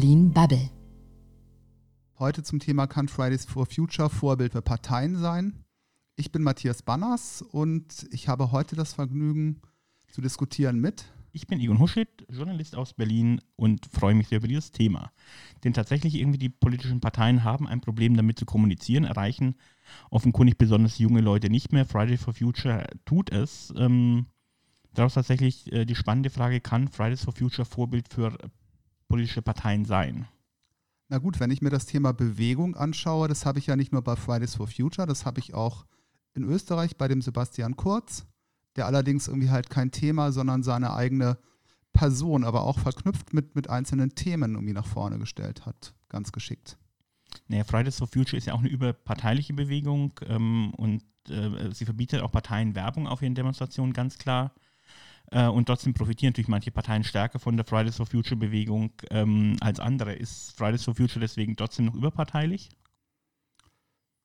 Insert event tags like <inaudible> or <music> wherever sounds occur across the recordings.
Berlin Bubble. Heute zum Thema Kann Fridays for Future Vorbild für Parteien sein? Ich bin Matthias Banners und ich habe heute das Vergnügen zu diskutieren mit. Ich bin Egon Huschit, Journalist aus Berlin und freue mich sehr über dieses Thema. Denn tatsächlich irgendwie die politischen Parteien haben ein Problem damit zu kommunizieren, erreichen offenkundig besonders junge Leute nicht mehr. Fridays for Future tut es. Ähm, daraus tatsächlich äh, die spannende Frage, kann Fridays for Future Vorbild für politische Parteien sein? Na gut, wenn ich mir das Thema Bewegung anschaue, das habe ich ja nicht nur bei Fridays for Future, das habe ich auch in Österreich bei dem Sebastian Kurz, der allerdings irgendwie halt kein Thema, sondern seine eigene Person, aber auch verknüpft mit, mit einzelnen Themen irgendwie nach vorne gestellt hat. Ganz geschickt. Naja, Fridays for Future ist ja auch eine überparteiliche Bewegung ähm, und äh, sie verbietet auch Parteien Werbung auf ihren Demonstrationen ganz klar. Äh, und trotzdem profitieren natürlich manche Parteien stärker von der Fridays for Future Bewegung ähm, als andere. Ist Fridays for Future deswegen trotzdem noch überparteilich?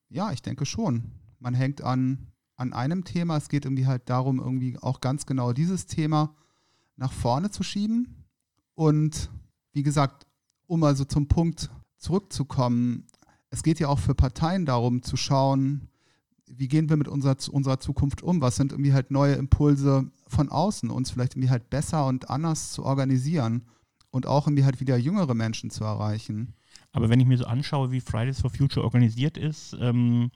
Ja, ich denke schon. Man hängt an, an einem Thema. Es geht irgendwie halt darum, irgendwie auch ganz genau dieses Thema nach vorne zu schieben. Und wie gesagt, um also zum Punkt zurückzukommen, es geht ja auch für Parteien darum zu schauen, wie gehen wir mit unserer, unserer Zukunft um? Was sind irgendwie halt neue Impulse von außen, uns vielleicht irgendwie halt besser und anders zu organisieren und auch irgendwie halt wieder jüngere Menschen zu erreichen? Aber wenn ich mir so anschaue, wie Fridays for Future organisiert ist, ähm,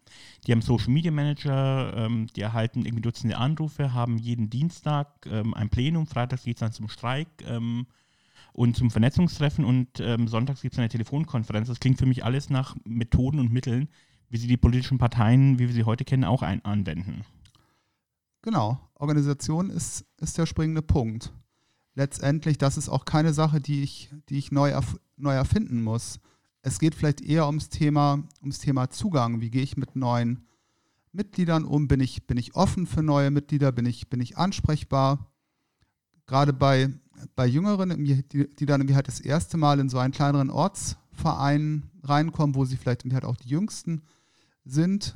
die haben Social Media Manager, ähm, die erhalten irgendwie Dutzende Anrufe, haben jeden Dienstag ähm, ein Plenum, freitags geht es dann zum Streik ähm, und zum Vernetzungstreffen und ähm, sonntags gibt es eine Telefonkonferenz. Das klingt für mich alles nach Methoden und Mitteln, wie sie die politischen Parteien, wie wir sie heute kennen, auch ein anwenden. Genau, Organisation ist, ist der springende Punkt. Letztendlich, das ist auch keine Sache, die ich, die ich neu, erf neu erfinden muss. Es geht vielleicht eher ums Thema, ums Thema Zugang. Wie gehe ich mit neuen Mitgliedern um? Bin ich, bin ich offen für neue Mitglieder? Bin ich, bin ich ansprechbar? Gerade bei, bei Jüngeren, die, die dann irgendwie halt das erste Mal in so einen kleineren Ortsverein reinkommen, wo sie vielleicht halt auch die Jüngsten sind,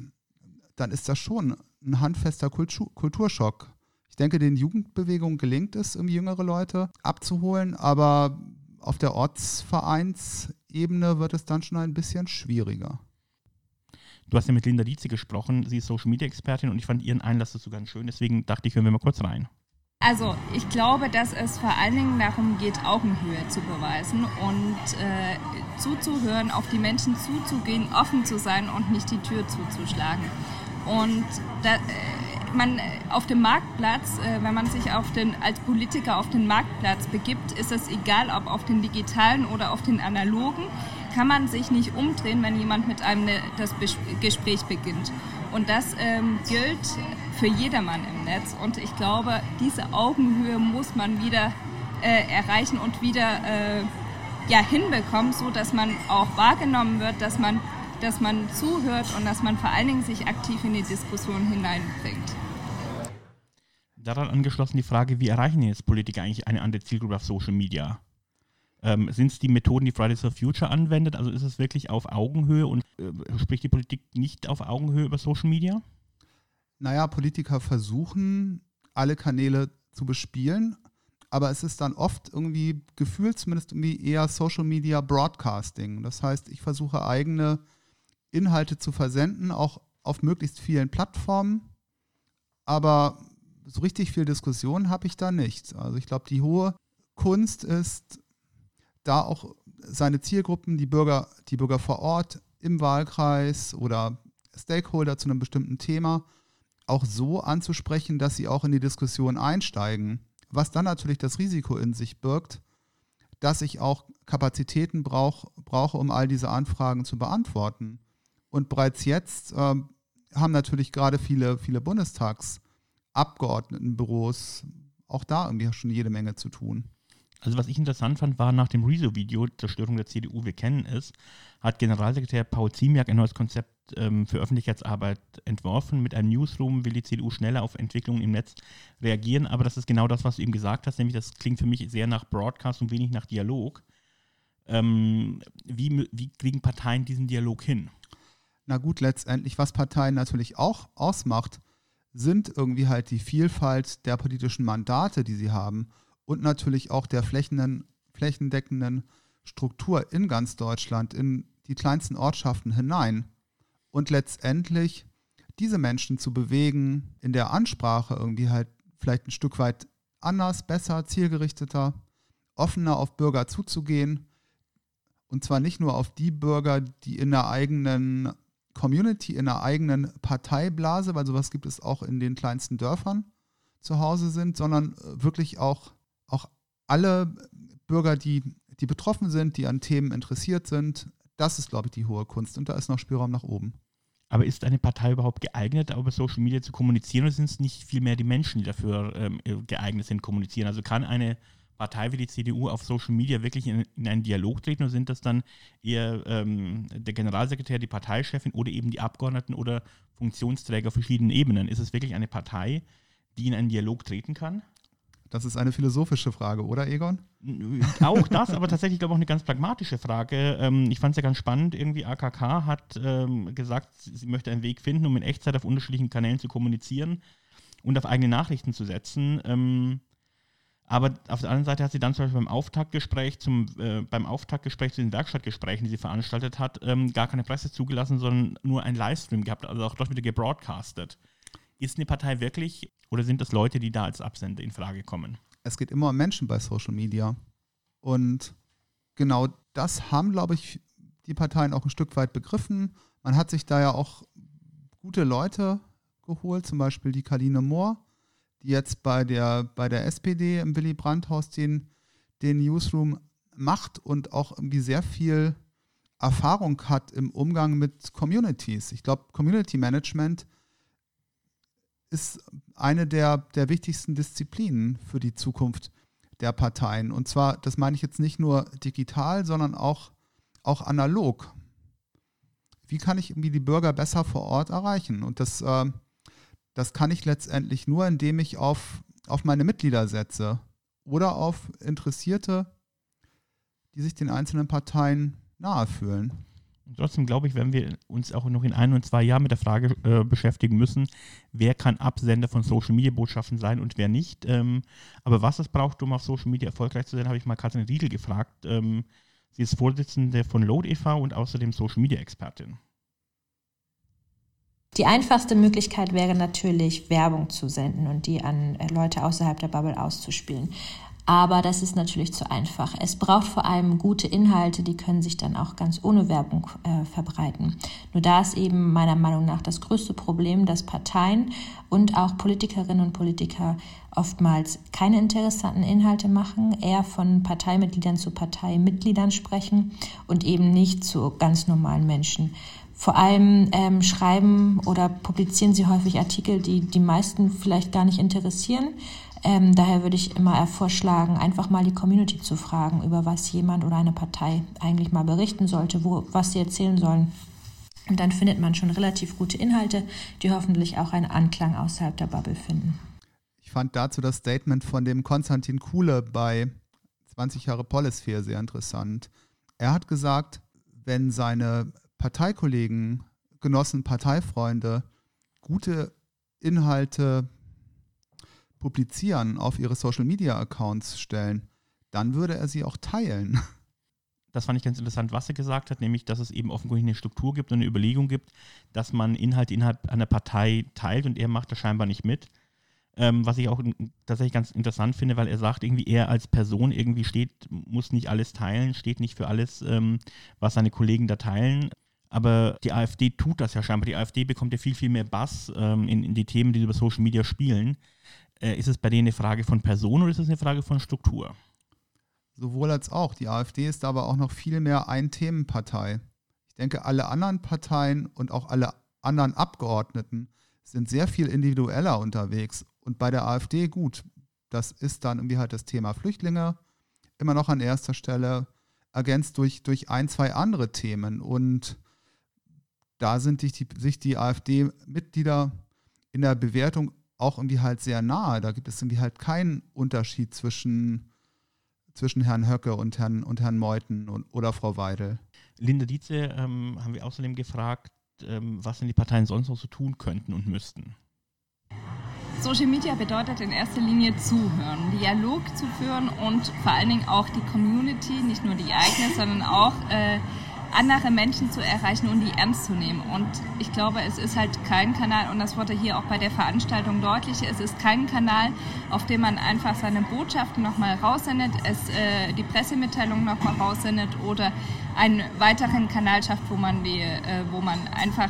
dann ist das schon ein handfester Kultur Kulturschock. Ich denke, den Jugendbewegungen gelingt es, um jüngere Leute abzuholen, aber auf der Ortsvereinsebene wird es dann schon ein bisschen schwieriger. Du hast ja mit Linda Dietze gesprochen, sie ist Social Media Expertin und ich fand ihren Einlass dazu ganz schön, deswegen dachte ich, hören wir mal kurz rein. Also ich glaube, dass es vor allen Dingen darum geht, Augenhöhe zu beweisen und äh, zuzuhören, auf die Menschen zuzugehen, offen zu sein und nicht die Tür zuzuschlagen. Und da, äh, man auf dem Marktplatz, äh, wenn man sich auf den, als Politiker auf den Marktplatz begibt, ist es egal, ob auf den digitalen oder auf den analogen, kann man sich nicht umdrehen, wenn jemand mit einem ne, das Gespräch beginnt. Und das ähm, gilt für jedermann im Netz. Und ich glaube, diese Augenhöhe muss man wieder äh, erreichen und wieder äh, ja, hinbekommen, so dass man auch wahrgenommen wird, dass man, dass man zuhört und dass man vor allen Dingen sich aktiv in die Diskussion hineinbringt. Daran angeschlossen die Frage, wie erreichen jetzt Politiker eigentlich eine andere Zielgruppe auf Social Media? Ähm, Sind es die Methoden, die Fridays for Future anwendet? Also ist es wirklich auf Augenhöhe und äh, spricht die Politik nicht auf Augenhöhe über Social Media? Naja, Politiker versuchen, alle Kanäle zu bespielen, aber es ist dann oft irgendwie gefühlt zumindest irgendwie eher Social Media Broadcasting. Das heißt, ich versuche eigene Inhalte zu versenden, auch auf möglichst vielen Plattformen, aber so richtig viel Diskussion habe ich da nicht. Also ich glaube, die hohe Kunst ist, da auch seine Zielgruppen, die Bürger, die Bürger vor Ort im Wahlkreis oder Stakeholder zu einem bestimmten Thema auch so anzusprechen, dass sie auch in die Diskussion einsteigen. Was dann natürlich das Risiko in sich birgt, dass ich auch Kapazitäten brauch, brauche, um all diese Anfragen zu beantworten. Und bereits jetzt äh, haben natürlich gerade viele, viele Bundestagsabgeordnetenbüros auch da irgendwie schon jede Menge zu tun. Also was ich interessant fand, war nach dem Rezo-Video Zerstörung der CDU, wir kennen es, hat Generalsekretär Paul Ziemiak ein neues Konzept ähm, für Öffentlichkeitsarbeit entworfen. Mit einem Newsroom will die CDU schneller auf Entwicklungen im Netz reagieren, aber das ist genau das, was du eben gesagt hast, nämlich das klingt für mich sehr nach Broadcast und wenig nach Dialog. Ähm, wie, wie kriegen Parteien diesen Dialog hin? Na gut, letztendlich, was Parteien natürlich auch ausmacht, sind irgendwie halt die Vielfalt der politischen Mandate, die sie haben und natürlich auch der flächendeckenden Struktur in ganz Deutschland, in die kleinsten Ortschaften hinein. Und letztendlich diese Menschen zu bewegen, in der Ansprache irgendwie halt vielleicht ein Stück weit anders, besser, zielgerichteter, offener auf Bürger zuzugehen. Und zwar nicht nur auf die Bürger, die in der eigenen Community, in der eigenen Parteiblase, weil sowas gibt es auch in den kleinsten Dörfern zu Hause sind, sondern äh, wirklich auch, auch alle Bürger, die, die betroffen sind, die an Themen interessiert sind. Das ist, glaube ich, die hohe Kunst und da ist noch Spielraum nach oben. Aber ist eine Partei überhaupt geeignet, über Social Media zu kommunizieren oder sind es nicht vielmehr die Menschen, die dafür ähm, geeignet sind, kommunizieren? Also kann eine Partei wie die CDU auf Social Media wirklich in, in einen Dialog treten oder sind das dann eher ähm, der Generalsekretär, die Parteichefin oder eben die Abgeordneten oder Funktionsträger auf verschiedenen Ebenen? Ist es wirklich eine Partei, die in einen Dialog treten kann? Das ist eine philosophische Frage, oder Egon? Auch das, aber tatsächlich, glaube ich, auch eine ganz pragmatische Frage. Ähm, ich fand es ja ganz spannend, irgendwie AKK hat ähm, gesagt, sie möchte einen Weg finden, um in Echtzeit auf unterschiedlichen Kanälen zu kommunizieren und auf eigene Nachrichten zu setzen. Ähm, aber auf der anderen Seite hat sie dann zum Beispiel beim Auftaktgespräch, zum, äh, beim Auftaktgespräch zu den Werkstattgesprächen, die sie veranstaltet hat, gar keine Presse zugelassen, sondern nur einen Livestream gehabt, also auch dort wieder gebroadcastet. Ist eine Partei wirklich oder sind das Leute, die da als Absender in Frage kommen? Es geht immer um Menschen bei Social Media. Und genau das haben, glaube ich, die Parteien auch ein Stück weit begriffen. Man hat sich da ja auch gute Leute geholt, zum Beispiel die Kaline Mohr, die jetzt bei der, bei der SPD im Willy Brandt-Haus den, den Newsroom macht und auch irgendwie sehr viel Erfahrung hat im Umgang mit Communities. Ich glaube, Community Management ist eine der, der wichtigsten Disziplinen für die Zukunft der Parteien. Und zwar, das meine ich jetzt nicht nur digital, sondern auch, auch analog. Wie kann ich irgendwie die Bürger besser vor Ort erreichen? Und das äh, das kann ich letztendlich nur, indem ich auf, auf meine Mitglieder setze oder auf Interessierte, die sich den einzelnen Parteien nahe fühlen. Trotzdem glaube ich, wenn wir uns auch noch in ein und zwei Jahren mit der Frage äh, beschäftigen müssen, wer kann Absender von Social Media Botschaften sein und wer nicht. Ähm, aber was es braucht, um auf Social Media erfolgreich zu sein, habe ich mal Katrin Riedel gefragt. Ähm, sie ist Vorsitzende von Load e.V. und außerdem Social Media Expertin. Die einfachste Möglichkeit wäre natürlich, Werbung zu senden und die an äh, Leute außerhalb der Bubble auszuspielen. Aber das ist natürlich zu einfach. Es braucht vor allem gute Inhalte, die können sich dann auch ganz ohne Werbung äh, verbreiten. Nur da ist eben meiner Meinung nach das größte Problem, dass Parteien und auch Politikerinnen und Politiker oftmals keine interessanten Inhalte machen, eher von Parteimitgliedern zu Parteimitgliedern sprechen und eben nicht zu ganz normalen Menschen. Vor allem ähm, schreiben oder publizieren sie häufig Artikel, die die meisten vielleicht gar nicht interessieren. Ähm, daher würde ich immer vorschlagen, einfach mal die Community zu fragen, über was jemand oder eine Partei eigentlich mal berichten sollte, wo, was sie erzählen sollen. Und dann findet man schon relativ gute Inhalte, die hoffentlich auch einen Anklang außerhalb der Bubble finden. Ich fand dazu das Statement von dem Konstantin Kuhle bei 20 Jahre Polisphere sehr interessant. Er hat gesagt, wenn seine Parteikollegen, Genossen, Parteifreunde gute Inhalte publizieren, auf ihre Social-Media-Accounts stellen, dann würde er sie auch teilen. <laughs> Das fand ich ganz interessant, was er gesagt hat, nämlich, dass es eben offenkundig eine Struktur gibt und eine Überlegung gibt, dass man Inhalte innerhalb einer Partei teilt und er macht das scheinbar nicht mit. Ähm, was ich auch tatsächlich ganz interessant finde, weil er sagt, irgendwie er als Person irgendwie steht, muss nicht alles teilen, steht nicht für alles, ähm, was seine Kollegen da teilen. Aber die AfD tut das ja scheinbar. Die AfD bekommt ja viel, viel mehr Bass ähm, in, in, die Themen, die sie über Social Media spielen. Äh, ist es bei denen eine Frage von Person oder ist es eine Frage von Struktur? Sowohl als auch. Die AfD ist aber auch noch viel mehr Ein-Themen-Partei. Ich denke, alle anderen Parteien und auch alle anderen Abgeordneten sind sehr viel individueller unterwegs. Und bei der AfD gut, das ist dann irgendwie halt das Thema Flüchtlinge immer noch an erster Stelle, ergänzt durch, durch ein, zwei andere Themen. Und da sind sich die, sich die AfD-Mitglieder in der Bewertung auch irgendwie halt sehr nahe. Da gibt es irgendwie halt keinen Unterschied zwischen, zwischen Herrn Höcke und Herrn, und Herrn Meuthen und, oder Frau Weidel. Linda Dietze ähm, haben wir außerdem gefragt, ähm, was denn die Parteien sonst noch so tun könnten und müssten. Social Media bedeutet in erster Linie zuhören, Dialog zu führen und vor allen Dingen auch die Community, nicht nur die eigene, sondern auch äh, andere Menschen zu erreichen und die ernst zu nehmen. Und ich glaube, es ist halt kein Kanal, und das wurde hier auch bei der Veranstaltung deutlich, es ist kein Kanal, auf dem man einfach seine Botschaften nochmal raussendet, es, äh, die Pressemitteilung nochmal raussendet oder einen weiteren Kanal schafft, wo man, die, äh, wo man einfach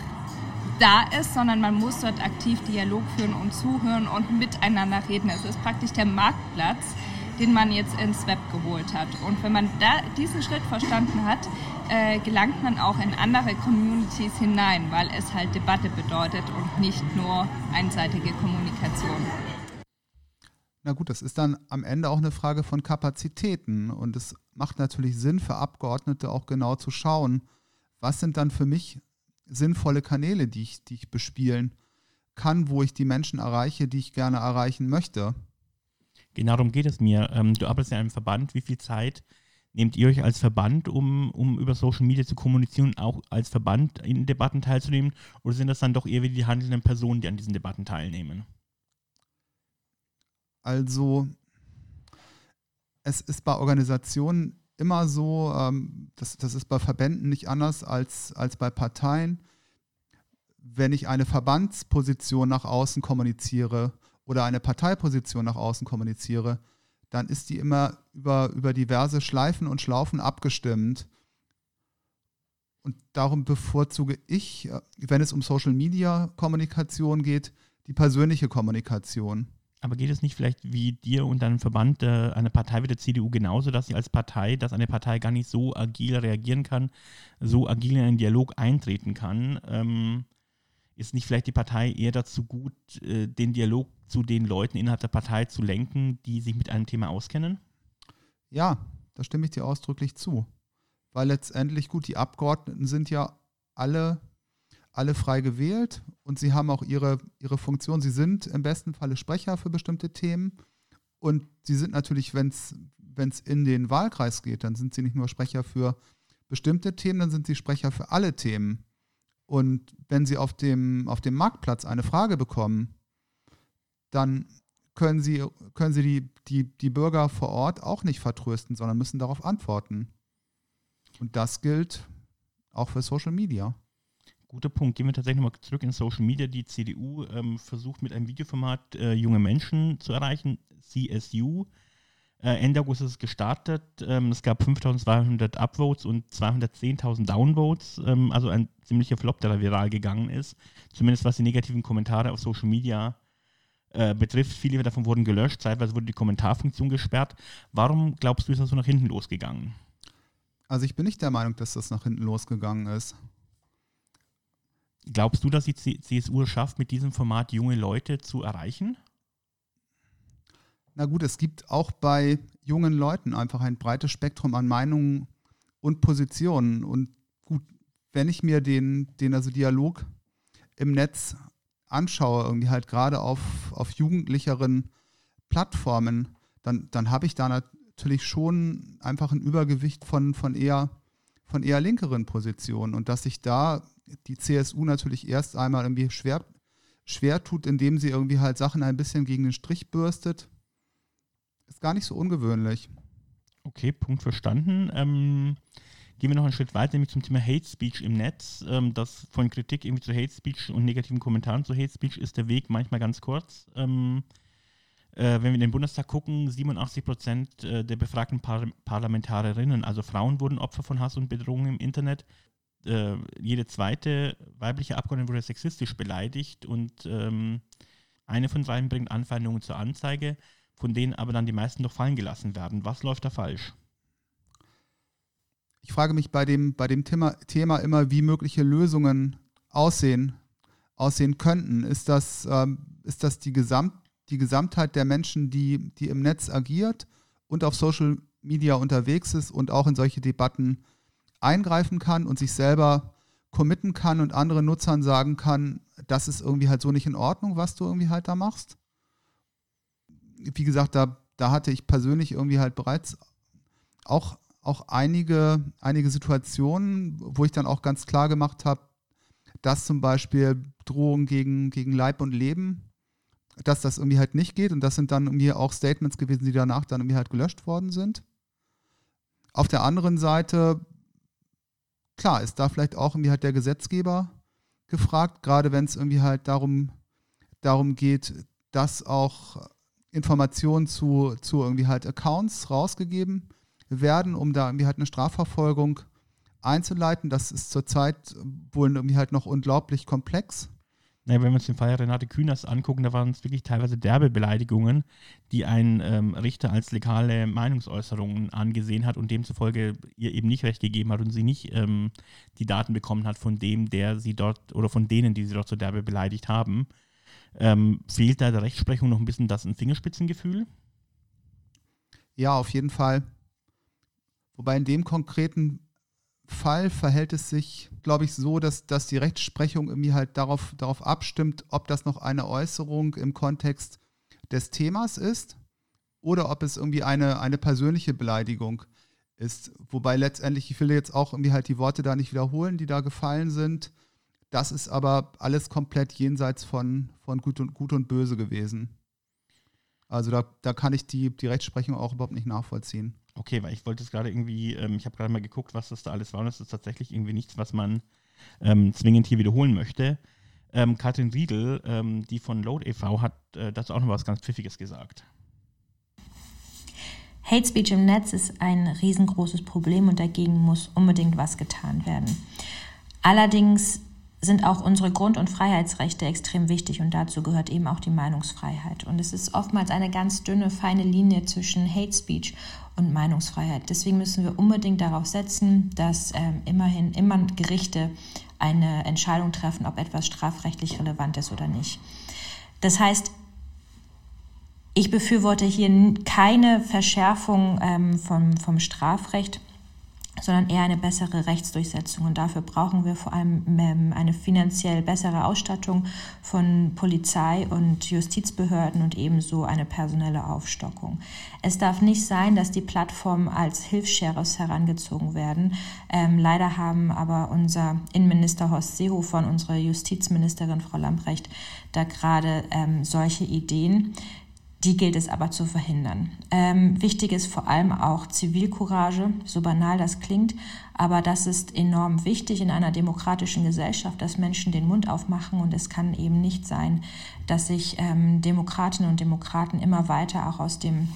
da ist, sondern man muss dort aktiv Dialog führen und zuhören und miteinander reden. Es ist praktisch der Marktplatz, den man jetzt ins Web geholt hat. Und wenn man da diesen Schritt verstanden hat, äh, gelangt man auch in andere Communities hinein, weil es halt Debatte bedeutet und nicht nur einseitige Kommunikation. Na gut, das ist dann am Ende auch eine Frage von Kapazitäten. Und es macht natürlich Sinn für Abgeordnete auch genau zu schauen, was sind dann für mich sinnvolle Kanäle, die ich, die ich bespielen kann, wo ich die Menschen erreiche, die ich gerne erreichen möchte. Genau darum geht es mir. Ähm, du arbeitest in einem Verband. Wie viel Zeit nehmt ihr euch als Verband, um, um über Social Media zu kommunizieren, auch als Verband in Debatten teilzunehmen? Oder sind das dann doch eher wie die handelnden Personen, die an diesen Debatten teilnehmen? Also, es ist bei Organisationen immer so, ähm, das, das ist bei Verbänden nicht anders als, als bei Parteien. Wenn ich eine Verbandsposition nach außen kommuniziere oder eine Parteiposition nach außen kommuniziere, dann ist die immer über, über diverse Schleifen und Schlaufen abgestimmt. Und darum bevorzuge ich, äh, wenn es um Social-Media-Kommunikation geht, die persönliche Kommunikation. Aber geht es nicht vielleicht wie dir und deinem Verband äh, eine Partei wie der CDU genauso, dass sie als Partei, dass eine Partei gar nicht so agil reagieren kann, so agil in einen Dialog eintreten kann? Ähm, ist nicht vielleicht die Partei eher dazu gut, äh, den Dialog zu den Leuten innerhalb der Partei zu lenken, die sich mit einem Thema auskennen? Ja, da stimme ich dir ausdrücklich zu. Weil letztendlich, gut, die Abgeordneten sind ja alle alle frei gewählt und sie haben auch ihre, ihre Funktion. Sie sind im besten Falle Sprecher für bestimmte Themen und sie sind natürlich, wenn es in den Wahlkreis geht, dann sind sie nicht nur Sprecher für bestimmte Themen, dann sind sie Sprecher für alle Themen. Und wenn sie auf dem, auf dem Marktplatz eine Frage bekommen, dann können sie, können sie die, die, die Bürger vor Ort auch nicht vertrösten, sondern müssen darauf antworten. Und das gilt auch für Social Media. Guter Punkt. Gehen wir tatsächlich nochmal zurück in Social Media. Die CDU ähm, versucht mit einem Videoformat äh, junge Menschen zu erreichen, CSU. Äh, Ende August ist es gestartet. Ähm, es gab 5200 Upvotes und 210.000 Downvotes. Ähm, also ein ziemlicher Flop, der da viral gegangen ist. Zumindest was die negativen Kommentare auf Social Media äh, betrifft. Viele davon wurden gelöscht. Zeitweise wurde die Kommentarfunktion gesperrt. Warum glaubst du, ist das so nach hinten losgegangen? Also ich bin nicht der Meinung, dass das nach hinten losgegangen ist. Glaubst du, dass die CSU es schafft, mit diesem Format junge Leute zu erreichen? Na gut, es gibt auch bei jungen Leuten einfach ein breites Spektrum an Meinungen und Positionen. Und gut, wenn ich mir den, den also Dialog im Netz anschaue, irgendwie halt gerade auf, auf jugendlicheren Plattformen, dann, dann habe ich da natürlich schon einfach ein Übergewicht von, von, eher, von eher linkeren Positionen. Und dass sich da die CSU natürlich erst einmal irgendwie schwer, schwer tut, indem sie irgendwie halt Sachen ein bisschen gegen den Strich bürstet. Ist gar nicht so ungewöhnlich. Okay, Punkt verstanden. Ähm, gehen wir noch einen Schritt weiter, nämlich zum Thema Hate Speech im Netz. Ähm, das von Kritik irgendwie zu Hate Speech und negativen Kommentaren zu Hate Speech ist der Weg manchmal ganz kurz. Ähm, äh, wenn wir in den Bundestag gucken, 87 Prozent äh, der befragten Par Parlamentarierinnen, also Frauen, wurden Opfer von Hass und Bedrohung im Internet äh, jede zweite weibliche Abgeordnete wurde sexistisch beleidigt und ähm, eine von dreien bringt Anfeindungen zur Anzeige, von denen aber dann die meisten doch fallen gelassen werden. Was läuft da falsch? Ich frage mich bei dem, bei dem Thema, Thema immer, wie mögliche Lösungen aussehen, aussehen könnten. Ist das, ähm, ist das die, Gesamt, die Gesamtheit der Menschen, die, die im Netz agiert und auf Social Media unterwegs ist und auch in solche Debatten eingreifen kann und sich selber committen kann und anderen Nutzern sagen kann, das ist irgendwie halt so nicht in Ordnung, was du irgendwie halt da machst. Wie gesagt, da, da hatte ich persönlich irgendwie halt bereits auch, auch einige, einige Situationen, wo ich dann auch ganz klar gemacht habe, dass zum Beispiel Drohungen gegen, gegen Leib und Leben dass das irgendwie halt nicht geht und das sind dann irgendwie auch Statements gewesen, die danach dann irgendwie halt gelöscht worden sind. Auf der anderen Seite, klar, ist da vielleicht auch irgendwie halt der Gesetzgeber gefragt, gerade wenn es irgendwie halt darum, darum geht, dass auch Informationen zu, zu irgendwie halt Accounts rausgegeben werden, um da irgendwie halt eine Strafverfolgung einzuleiten. Das ist zurzeit wohl irgendwie halt noch unglaublich komplex. Naja, wenn wir uns den Fall Renate Künast angucken, da waren es wirklich teilweise derbe Beleidigungen, die ein ähm, Richter als legale Meinungsäußerungen angesehen hat und demzufolge ihr eben nicht recht gegeben hat und sie nicht ähm, die Daten bekommen hat von dem, der sie dort oder von denen, die sie dort so derbe beleidigt haben. Ähm, fehlt da der Rechtsprechung noch ein bisschen das ein Fingerspitzengefühl? Ja, auf jeden Fall. Wobei in dem konkreten Fall verhält es sich, glaube ich, so, dass, dass die Rechtsprechung irgendwie halt darauf, darauf abstimmt, ob das noch eine Äußerung im Kontext des Themas ist oder ob es irgendwie eine, eine persönliche Beleidigung ist. Wobei letztendlich, ich will jetzt auch irgendwie halt die Worte da nicht wiederholen, die da gefallen sind. Das ist aber alles komplett jenseits von, von Gut, und, Gut und Böse gewesen. Also da, da kann ich die, die Rechtsprechung auch überhaupt nicht nachvollziehen. Okay, weil ich wollte es gerade irgendwie, ähm, ich habe gerade mal geguckt, was das da alles war und es ist tatsächlich irgendwie nichts, was man ähm, zwingend hier wiederholen möchte. Ähm, Katrin Riedel, ähm, die von Load e.V., hat äh, dazu auch noch was ganz Pfiffiges gesagt. Hate Speech im Netz ist ein riesengroßes Problem und dagegen muss unbedingt was getan werden. Allerdings sind auch unsere Grund- und Freiheitsrechte extrem wichtig und dazu gehört eben auch die Meinungsfreiheit. Und es ist oftmals eine ganz dünne, feine Linie zwischen Hate Speech und Meinungsfreiheit. Deswegen müssen wir unbedingt darauf setzen, dass ähm, immerhin immer Gerichte eine Entscheidung treffen, ob etwas strafrechtlich relevant ist oder nicht. Das heißt, ich befürworte hier keine Verschärfung ähm, vom, vom Strafrecht sondern eher eine bessere Rechtsdurchsetzung. Und dafür brauchen wir vor allem ähm, eine finanziell bessere Ausstattung von Polizei und Justizbehörden und ebenso eine personelle Aufstockung. Es darf nicht sein, dass die Plattformen als Hilfssheriffs herangezogen werden. Ähm, leider haben aber unser Innenminister Horst Seehofer und unsere Justizministerin Frau Lamprecht da gerade ähm, solche Ideen. Die gilt es aber zu verhindern. Ähm, wichtig ist vor allem auch Zivilcourage, so banal das klingt, aber das ist enorm wichtig in einer demokratischen Gesellschaft, dass Menschen den Mund aufmachen und es kann eben nicht sein, dass sich ähm, Demokratinnen und Demokraten immer weiter auch aus dem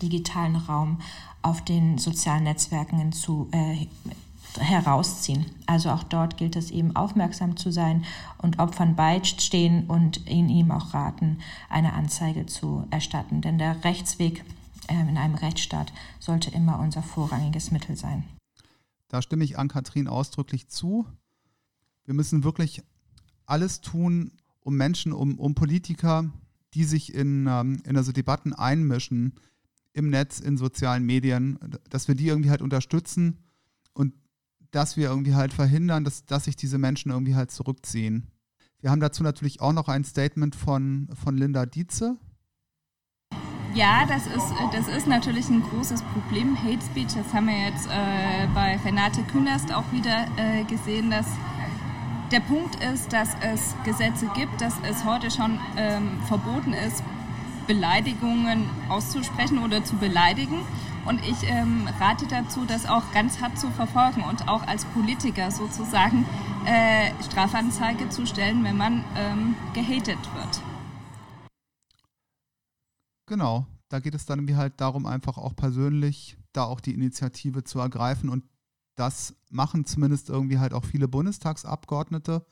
digitalen Raum auf den sozialen Netzwerken zu, äh, herausziehen. Also auch dort gilt es eben aufmerksam zu sein und Opfern beistehen und in ihm auch raten, eine Anzeige zu erstatten. Denn der Rechtsweg äh, in einem Rechtsstaat sollte immer unser vorrangiges Mittel sein. Da stimme ich an Kathrin ausdrücklich zu. Wir müssen wirklich alles tun, um Menschen, um, um Politiker, die sich in, ähm, in also Debatten einmischen, im Netz, in sozialen Medien, dass wir die irgendwie halt unterstützen und dass wir irgendwie halt verhindern, dass, dass sich diese Menschen irgendwie halt zurückziehen. Wir haben dazu natürlich auch noch ein Statement von, von Linda Dietze. Ja, das ist, das ist natürlich ein großes Problem. Hate Speech, das haben wir jetzt äh, bei Renate Künast auch wieder äh, gesehen, dass der Punkt ist, dass es Gesetze gibt, dass es heute schon ähm, verboten ist, Beleidigungen auszusprechen oder zu beleidigen. Und ich ähm, rate dazu, das auch ganz hart zu verfolgen und auch als Politiker sozusagen äh, Strafanzeige zu stellen, wenn man ähm, gehatet wird. Genau, da geht es dann irgendwie halt darum, einfach auch persönlich da auch die Initiative zu ergreifen und das machen zumindest irgendwie halt auch viele Bundestagsabgeordnete.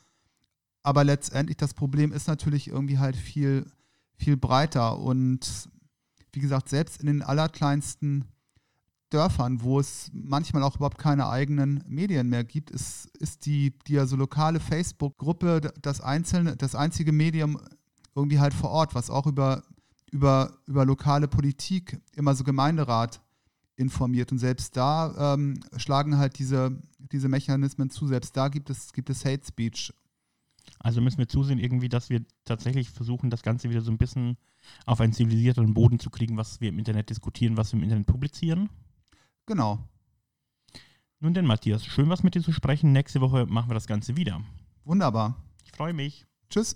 Aber letztendlich das Problem ist natürlich irgendwie halt viel, viel breiter und wie gesagt, selbst in den allerkleinsten Dörfern, wo es manchmal auch überhaupt keine eigenen Medien mehr gibt, ist, ist die, die also lokale Facebook-Gruppe das einzelne, das einzige Medium irgendwie halt vor Ort, was auch über, über, über lokale Politik, immer so Gemeinderat informiert. Und selbst da ähm, schlagen halt diese, diese Mechanismen zu. Selbst da gibt es, gibt es Hate Speech. Also müssen wir zusehen, irgendwie, dass wir tatsächlich versuchen, das Ganze wieder so ein bisschen auf einen zivilisierteren Boden zu kriegen, was wir im Internet diskutieren, was wir im Internet publizieren. Genau. Nun denn, Matthias, schön was mit dir zu sprechen. Nächste Woche machen wir das Ganze wieder. Wunderbar. Ich freue mich. Tschüss.